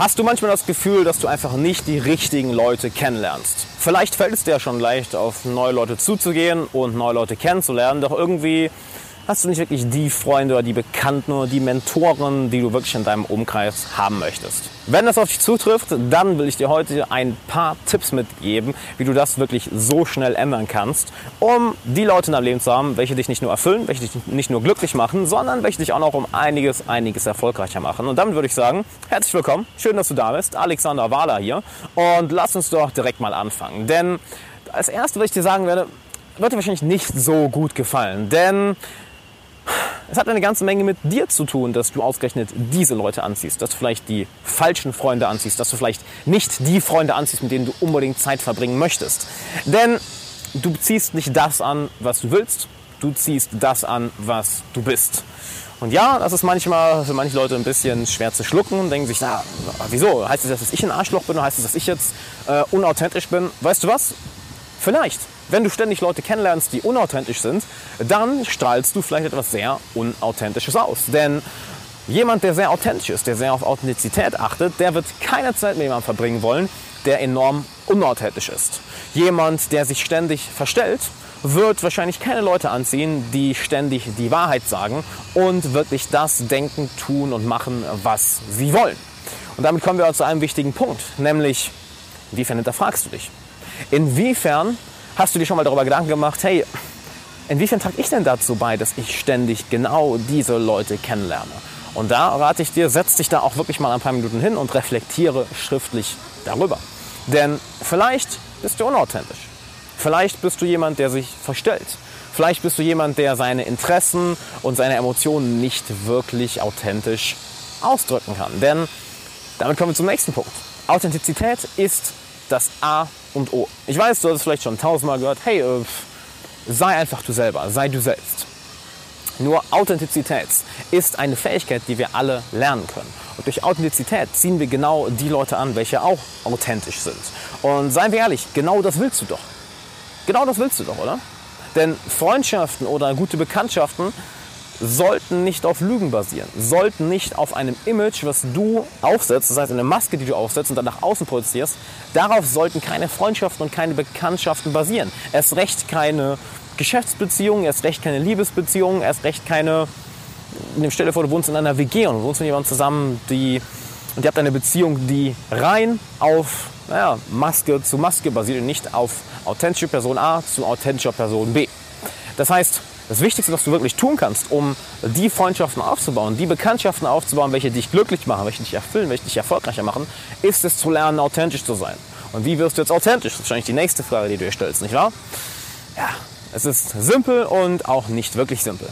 Hast du manchmal das Gefühl, dass du einfach nicht die richtigen Leute kennenlernst? Vielleicht fällt es dir schon leicht, auf neue Leute zuzugehen und neue Leute kennenzulernen, doch irgendwie hast du nicht wirklich die Freunde oder die Bekannten oder die Mentoren, die du wirklich in deinem Umkreis haben möchtest. Wenn das auf dich zutrifft, dann will ich dir heute ein paar Tipps mitgeben, wie du das wirklich so schnell ändern kannst, um die Leute in deinem Leben zu haben, welche dich nicht nur erfüllen, welche dich nicht nur glücklich machen, sondern welche dich auch noch um einiges, einiges erfolgreicher machen. Und damit würde ich sagen, herzlich willkommen, schön, dass du da bist, Alexander Wahler hier und lass uns doch direkt mal anfangen. Denn als erstes, was ich dir sagen werde, wird dir wahrscheinlich nicht so gut gefallen, denn es hat eine ganze Menge mit dir zu tun, dass du ausgerechnet diese Leute anziehst, dass du vielleicht die falschen Freunde anziehst, dass du vielleicht nicht die Freunde anziehst, mit denen du unbedingt Zeit verbringen möchtest. Denn du ziehst nicht das an, was du willst, du ziehst das an, was du bist. Und ja, das ist manchmal für manche Leute ein bisschen schwer zu schlucken und denken sich, na, wieso? Heißt das, dass ich ein Arschloch bin oder heißt das, dass ich jetzt äh, unauthentisch bin? Weißt du was? Vielleicht. Wenn du ständig Leute kennenlernst, die unauthentisch sind, dann strahlst du vielleicht etwas sehr Unauthentisches aus. Denn jemand, der sehr authentisch ist, der sehr auf Authentizität achtet, der wird keine Zeit mit jemandem verbringen wollen, der enorm unauthentisch ist. Jemand, der sich ständig verstellt, wird wahrscheinlich keine Leute anziehen, die ständig die Wahrheit sagen und wirklich das denken, tun und machen, was sie wollen. Und damit kommen wir zu einem wichtigen Punkt, nämlich, inwiefern hinterfragst du dich? Inwiefern Hast du dir schon mal darüber Gedanken gemacht, hey, inwiefern trage ich denn dazu bei, dass ich ständig genau diese Leute kennenlerne? Und da rate ich dir, setz dich da auch wirklich mal ein paar Minuten hin und reflektiere schriftlich darüber. Denn vielleicht bist du unauthentisch. Vielleicht bist du jemand, der sich verstellt. Vielleicht bist du jemand, der seine Interessen und seine Emotionen nicht wirklich authentisch ausdrücken kann. Denn damit kommen wir zum nächsten Punkt. Authentizität ist das A und O. Ich weiß, du hast es vielleicht schon tausendmal gehört, hey, äh, sei einfach du selber, sei du selbst. Nur Authentizität ist eine Fähigkeit, die wir alle lernen können. Und durch Authentizität ziehen wir genau die Leute an, welche auch authentisch sind. Und seien wir ehrlich, genau das willst du doch. Genau das willst du doch, oder? Denn Freundschaften oder gute Bekanntschaften sollten nicht auf Lügen basieren, sollten nicht auf einem Image, was du aufsetzt, das heißt eine Maske, die du aufsetzt und dann nach außen projizierst, darauf sollten keine Freundschaften und keine Bekanntschaften basieren. Erst recht keine Geschäftsbeziehungen, erst recht keine Liebesbeziehungen, erst recht keine, stell dir vor, du wohnst in einer WG und wohnst mit jemandem zusammen, die, und ihr habt eine Beziehung, die rein auf naja, Maske zu Maske basiert und nicht auf authentische Person A zu authentischer Person B. Das heißt, das Wichtigste, was du wirklich tun kannst, um die Freundschaften aufzubauen, die Bekanntschaften aufzubauen, welche dich glücklich machen, welche dich erfüllen, welche dich erfolgreicher machen, ist es zu lernen, authentisch zu sein. Und wie wirst du jetzt authentisch? Das ist wahrscheinlich die nächste Frage, die du dir stellst, nicht wahr? Ja, es ist simpel und auch nicht wirklich simpel.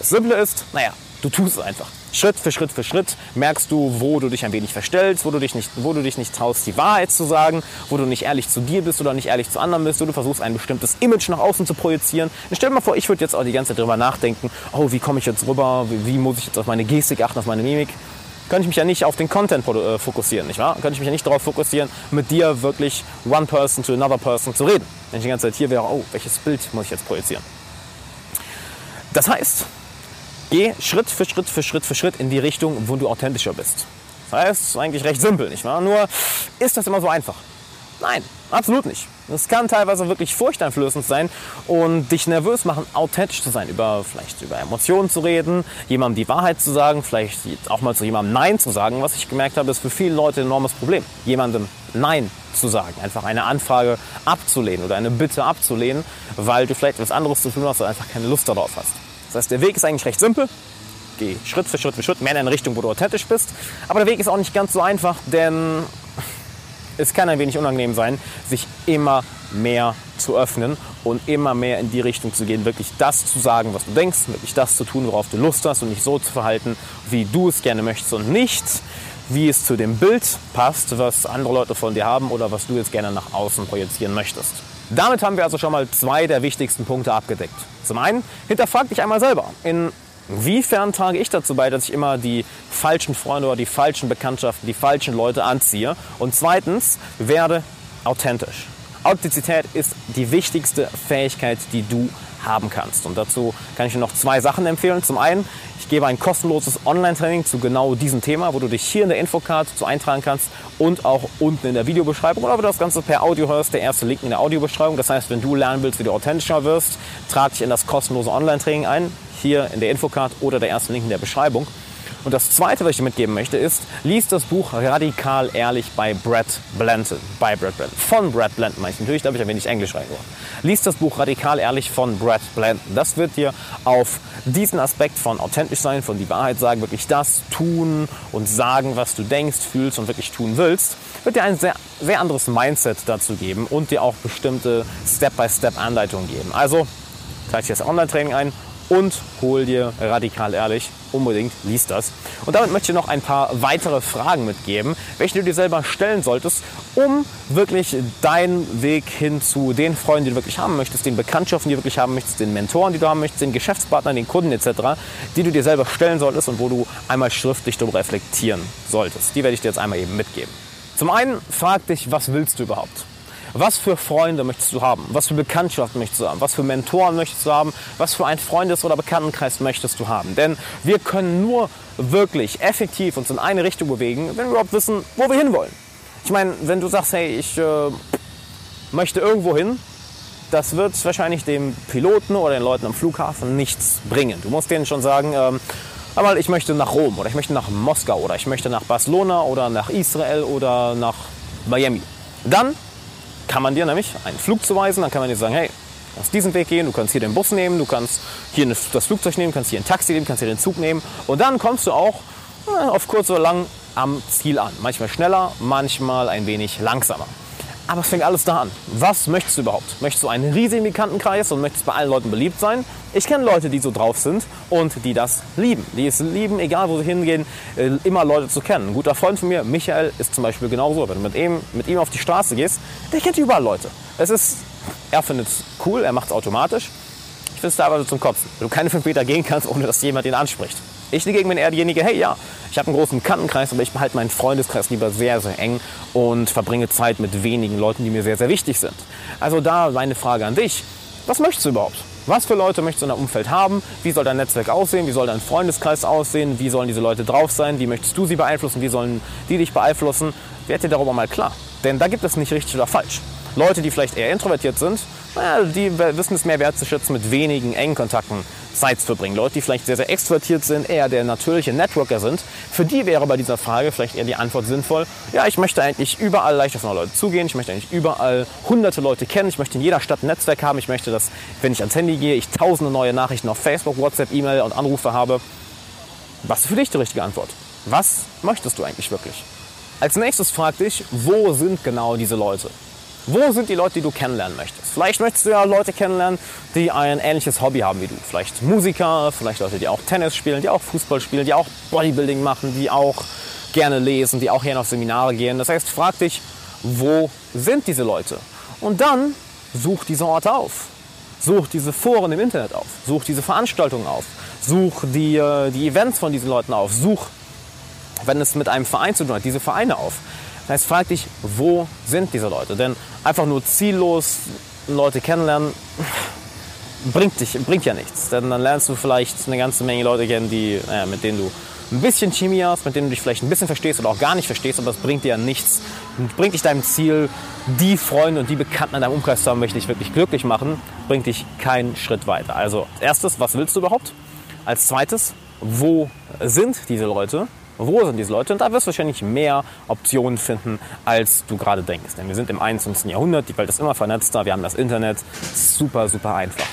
Das Simple ist, naja, du tust es einfach. Schritt für Schritt für Schritt merkst du, wo du dich ein wenig verstellst, wo du dich nicht, wo du dich nicht traust, die Wahrheit zu sagen, wo du nicht ehrlich zu dir bist oder nicht ehrlich zu anderen bist, wo du versuchst, ein bestimmtes Image nach außen zu projizieren. Und stell dir mal vor, ich würde jetzt auch die ganze Zeit darüber nachdenken, oh, wie komme ich jetzt rüber, wie, wie muss ich jetzt auf meine Gestik achten, auf meine Mimik könnte ich mich ja nicht auf den Content äh, fokussieren, nicht wahr? Könnte ich mich ja nicht darauf fokussieren, mit dir wirklich one person to another person zu reden. Wenn ich die ganze Zeit hier wäre, oh, welches Bild muss ich jetzt projizieren? Das heißt, Geh Schritt für Schritt für Schritt für Schritt in die Richtung, wo du authentischer bist. Das heißt, eigentlich recht simpel, nicht wahr? Nur ist das immer so einfach? Nein, absolut nicht. Es kann teilweise wirklich furchteinflößend sein und dich nervös machen, authentisch zu sein, über vielleicht über Emotionen zu reden, jemandem die Wahrheit zu sagen, vielleicht auch mal zu jemandem Nein zu sagen. Was ich gemerkt habe, ist für viele Leute ein enormes Problem, jemandem Nein zu sagen, einfach eine Anfrage abzulehnen oder eine Bitte abzulehnen, weil du vielleicht etwas anderes zu tun hast oder einfach keine Lust darauf hast. Das heißt, der Weg ist eigentlich recht simpel. Geh Schritt für Schritt für Schritt mehr in eine Richtung, wo du authentisch bist. Aber der Weg ist auch nicht ganz so einfach, denn es kann ein wenig unangenehm sein, sich immer mehr zu öffnen und immer mehr in die Richtung zu gehen, wirklich das zu sagen, was du denkst, wirklich das zu tun, worauf du Lust hast und nicht so zu verhalten, wie du es gerne möchtest und nicht, wie es zu dem Bild passt, was andere Leute von dir haben oder was du jetzt gerne nach außen projizieren möchtest. Damit haben wir also schon mal zwei der wichtigsten Punkte abgedeckt. Zum einen, hinterfrag dich einmal selber. Inwiefern trage ich dazu bei, dass ich immer die falschen Freunde oder die falschen Bekanntschaften, die falschen Leute anziehe? Und zweitens, werde authentisch. Authentizität ist die wichtigste Fähigkeit, die du haben kannst. Und dazu kann ich dir noch zwei Sachen empfehlen. Zum einen, ich gebe ein kostenloses Online-Training zu genau diesem Thema, wo du dich hier in der Infocard zu eintragen kannst und auch unten in der Videobeschreibung oder wenn du das Ganze per Audio hörst, der erste Link in der Audiobeschreibung. Das heißt, wenn du lernen willst, wie du authentischer wirst, trag dich in das kostenlose Online-Training ein, hier in der Infocard oder der erste Link in der Beschreibung. Und das Zweite, was ich mitgeben möchte, ist, lies das Buch Radikal Ehrlich bei Brad Blanton. Bei Brad Blanton. Von Brad Blanton meine ich natürlich, da habe ich ein wenig Englisch reingebracht. Lies das Buch Radikal Ehrlich von Brad Blanton. Das wird dir auf diesen Aspekt von authentisch sein, von die Wahrheit sagen, wirklich das tun und sagen, was du denkst, fühlst und wirklich tun willst, wird dir ein sehr, sehr anderes Mindset dazu geben und dir auch bestimmte Step-by-Step-Anleitungen geben. Also, trage ich das Online-Training ein und hol dir radikal ehrlich. Unbedingt liest das. Und damit möchte ich noch ein paar weitere Fragen mitgeben, welche du dir selber stellen solltest, um wirklich deinen Weg hin zu den Freunden, die du wirklich haben möchtest, den Bekanntschaften, die du wirklich haben möchtest, den Mentoren, die du haben möchtest, den Geschäftspartnern, den Kunden etc., die du dir selber stellen solltest und wo du einmal schriftlich darüber reflektieren solltest. Die werde ich dir jetzt einmal eben mitgeben. Zum einen frag dich, was willst du überhaupt? Was für Freunde möchtest du haben? Was für Bekanntschaften möchtest du haben? Was für Mentoren möchtest du haben? Was für einen Freundes- oder Bekanntenkreis möchtest du haben? Denn wir können nur wirklich effektiv uns in eine Richtung bewegen, wenn wir überhaupt wissen, wo wir hinwollen. Ich meine, wenn du sagst, hey, ich äh, möchte irgendwo hin, das wird wahrscheinlich dem Piloten oder den Leuten am Flughafen nichts bringen. Du musst denen schon sagen, ähm, aber ich möchte nach Rom oder ich möchte nach Moskau oder ich möchte nach Barcelona oder nach Israel oder nach Miami. Dann kann man dir nämlich einen Flug zuweisen, dann kann man dir sagen, hey, du kannst diesen Weg gehen, du kannst hier den Bus nehmen, du kannst hier das Flugzeug nehmen, kannst hier ein Taxi nehmen, kannst hier den Zug nehmen und dann kommst du auch äh, auf kurz oder lang am Ziel an. Manchmal schneller, manchmal ein wenig langsamer. Aber es fängt alles da an. Was möchtest du überhaupt? Möchtest du einen riesigen Bekanntenkreis und möchtest bei allen Leuten beliebt sein? Ich kenne Leute, die so drauf sind und die das lieben. Die es lieben, egal wo sie hingehen, äh, immer Leute zu kennen. Ein guter Freund von mir, Michael, ist zum Beispiel genauso. Wenn du mit ihm, mit ihm auf die Straße gehst, der kennt überall Leute. Es ist, er findet es cool, er macht es automatisch. Ich finde es teilweise zum Kotzen. Wenn du keine fünf Meter gehen kannst, ohne dass jemand ihn anspricht. Ich dagegen bin eher diejenige, hey ja, ich habe einen großen Kantenkreis, aber ich behalte meinen Freundeskreis lieber sehr, sehr eng und verbringe Zeit mit wenigen Leuten, die mir sehr, sehr wichtig sind. Also da meine Frage an dich, was möchtest du überhaupt? Was für Leute möchtest du in deinem Umfeld haben? Wie soll dein Netzwerk aussehen? Wie soll dein Freundeskreis aussehen? Wie sollen diese Leute drauf sein? Wie möchtest du sie beeinflussen? Wie sollen die dich beeinflussen? Werd dir darüber mal klar. Denn da gibt es nicht richtig oder falsch. Leute, die vielleicht eher introvertiert sind, die wissen es mehr wertzuschätzen, mit wenigen engen Kontakten Zeit zu verbringen. Leute, die vielleicht sehr, sehr extrovertiert sind, eher der natürliche Networker sind, für die wäre bei dieser Frage vielleicht eher die Antwort sinnvoll, ja, ich möchte eigentlich überall leicht auf neue Leute zugehen, ich möchte eigentlich überall hunderte Leute kennen, ich möchte in jeder Stadt ein Netzwerk haben, ich möchte, dass, wenn ich ans Handy gehe, ich tausende neue Nachrichten auf Facebook, WhatsApp, E-Mail und Anrufe habe. Was ist für dich die richtige Antwort? Was möchtest du eigentlich wirklich? Als nächstes frag dich, wo sind genau diese Leute? Wo sind die Leute, die du kennenlernen möchtest? Vielleicht möchtest du ja Leute kennenlernen, die ein ähnliches Hobby haben wie du. Vielleicht Musiker, vielleicht Leute, die auch Tennis spielen, die auch Fußball spielen, die auch Bodybuilding machen, die auch gerne lesen, die auch gerne auf Seminare gehen. Das heißt, frag dich, wo sind diese Leute? Und dann such diese Orte auf. Such diese Foren im Internet auf. Such diese Veranstaltungen auf. Such die, äh, die Events von diesen Leuten auf. Such, wenn es mit einem Verein zu tun hat, diese Vereine auf. Das heißt, frag dich, wo sind diese Leute? Denn einfach nur ziellos Leute kennenlernen bringt, dich, bringt ja nichts. Denn dann lernst du vielleicht eine ganze Menge Leute kennen, die, äh, mit denen du ein bisschen Chemie hast, mit denen du dich vielleicht ein bisschen verstehst oder auch gar nicht verstehst, aber es bringt dir ja nichts. Bringt dich deinem Ziel, die Freunde und die Bekannten in deinem Umkreis zu haben, welche dich wirklich glücklich machen, bringt dich keinen Schritt weiter. Also, erstes, was willst du überhaupt? Als zweites, wo sind diese Leute? Wo sind diese Leute? Und da wirst du wahrscheinlich mehr Optionen finden, als du gerade denkst. Denn wir sind im 21. Jahrhundert, die Welt ist immer vernetzter, wir haben das Internet, super, super einfach.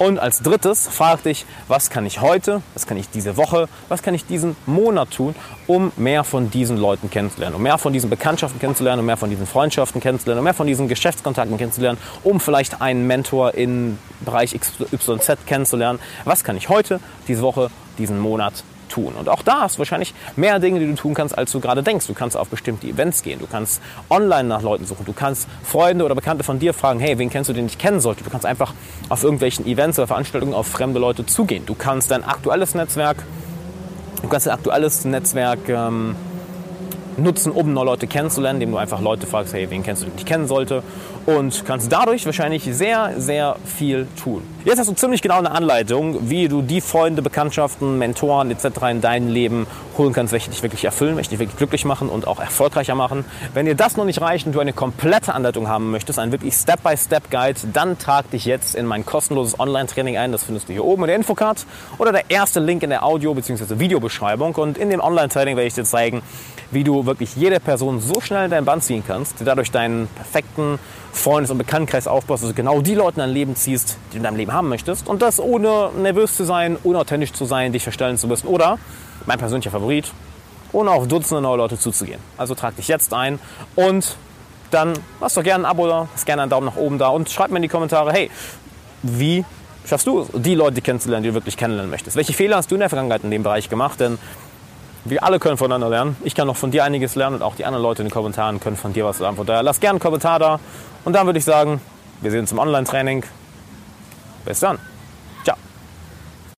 Und als drittes frag dich, was kann ich heute, was kann ich diese Woche, was kann ich diesen Monat tun, um mehr von diesen Leuten kennenzulernen, um mehr von diesen Bekanntschaften kennenzulernen, um mehr von diesen Freundschaften kennenzulernen, um mehr von diesen Geschäftskontakten kennenzulernen, um vielleicht einen Mentor im Bereich XYZ kennenzulernen. Was kann ich heute, diese Woche, diesen Monat tun. Und auch da hast du wahrscheinlich mehr Dinge, die du tun kannst, als du gerade denkst. Du kannst auf bestimmte Events gehen, du kannst online nach Leuten suchen, du kannst Freunde oder Bekannte von dir fragen, hey, wen kennst du, den ich kennen sollte? Du kannst einfach auf irgendwelchen Events oder Veranstaltungen auf fremde Leute zugehen. Du kannst dein aktuelles Netzwerk, du kannst dein aktuelles Netzwerk ähm, nutzen, um neue Leute kennenzulernen, indem du einfach Leute fragst, hey, wen kennst du, den ich kennen sollte und kannst dadurch wahrscheinlich sehr, sehr viel tun. Jetzt hast du ziemlich genau eine Anleitung, wie du die Freunde, Bekanntschaften, Mentoren etc. in dein Leben holen kannst, welche dich wirklich erfüllen, welche dich wirklich glücklich machen und auch erfolgreicher machen. Wenn dir das noch nicht reicht und du eine komplette Anleitung haben möchtest, ein wirklich Step-by-Step-Guide, dann trag dich jetzt in mein kostenloses Online-Training ein. Das findest du hier oben in der Infocard oder der erste Link in der Audio- bzw. Videobeschreibung. Und in dem Online-Training werde ich dir zeigen, wie du wirklich jede Person so schnell in dein Band ziehen kannst, dadurch deinen perfekten Freundes- und Bekanntenkreis aufbaust, also genau die Leute in dein Leben ziehst, die du in deinem Leben haben möchtest. Und das ohne nervös zu sein, unauthentisch zu sein, dich verstellen zu müssen. Oder, mein persönlicher Favorit, ohne auf Dutzende neue Leute zuzugehen. Also trag dich jetzt ein und dann lass doch gerne ein Abo da, lass gerne einen Daumen nach oben da und schreib mir in die Kommentare, hey, wie schaffst du die Leute kennenzulernen, die du wirklich kennenlernen möchtest? Welche Fehler hast du in der Vergangenheit in dem Bereich gemacht? Denn wir alle können voneinander lernen. Ich kann noch von dir einiges lernen und auch die anderen Leute in den Kommentaren können von dir was lernen. Von daher lass gerne einen Kommentar da und dann würde ich sagen, wir sehen uns im Online-Training. Bis dann.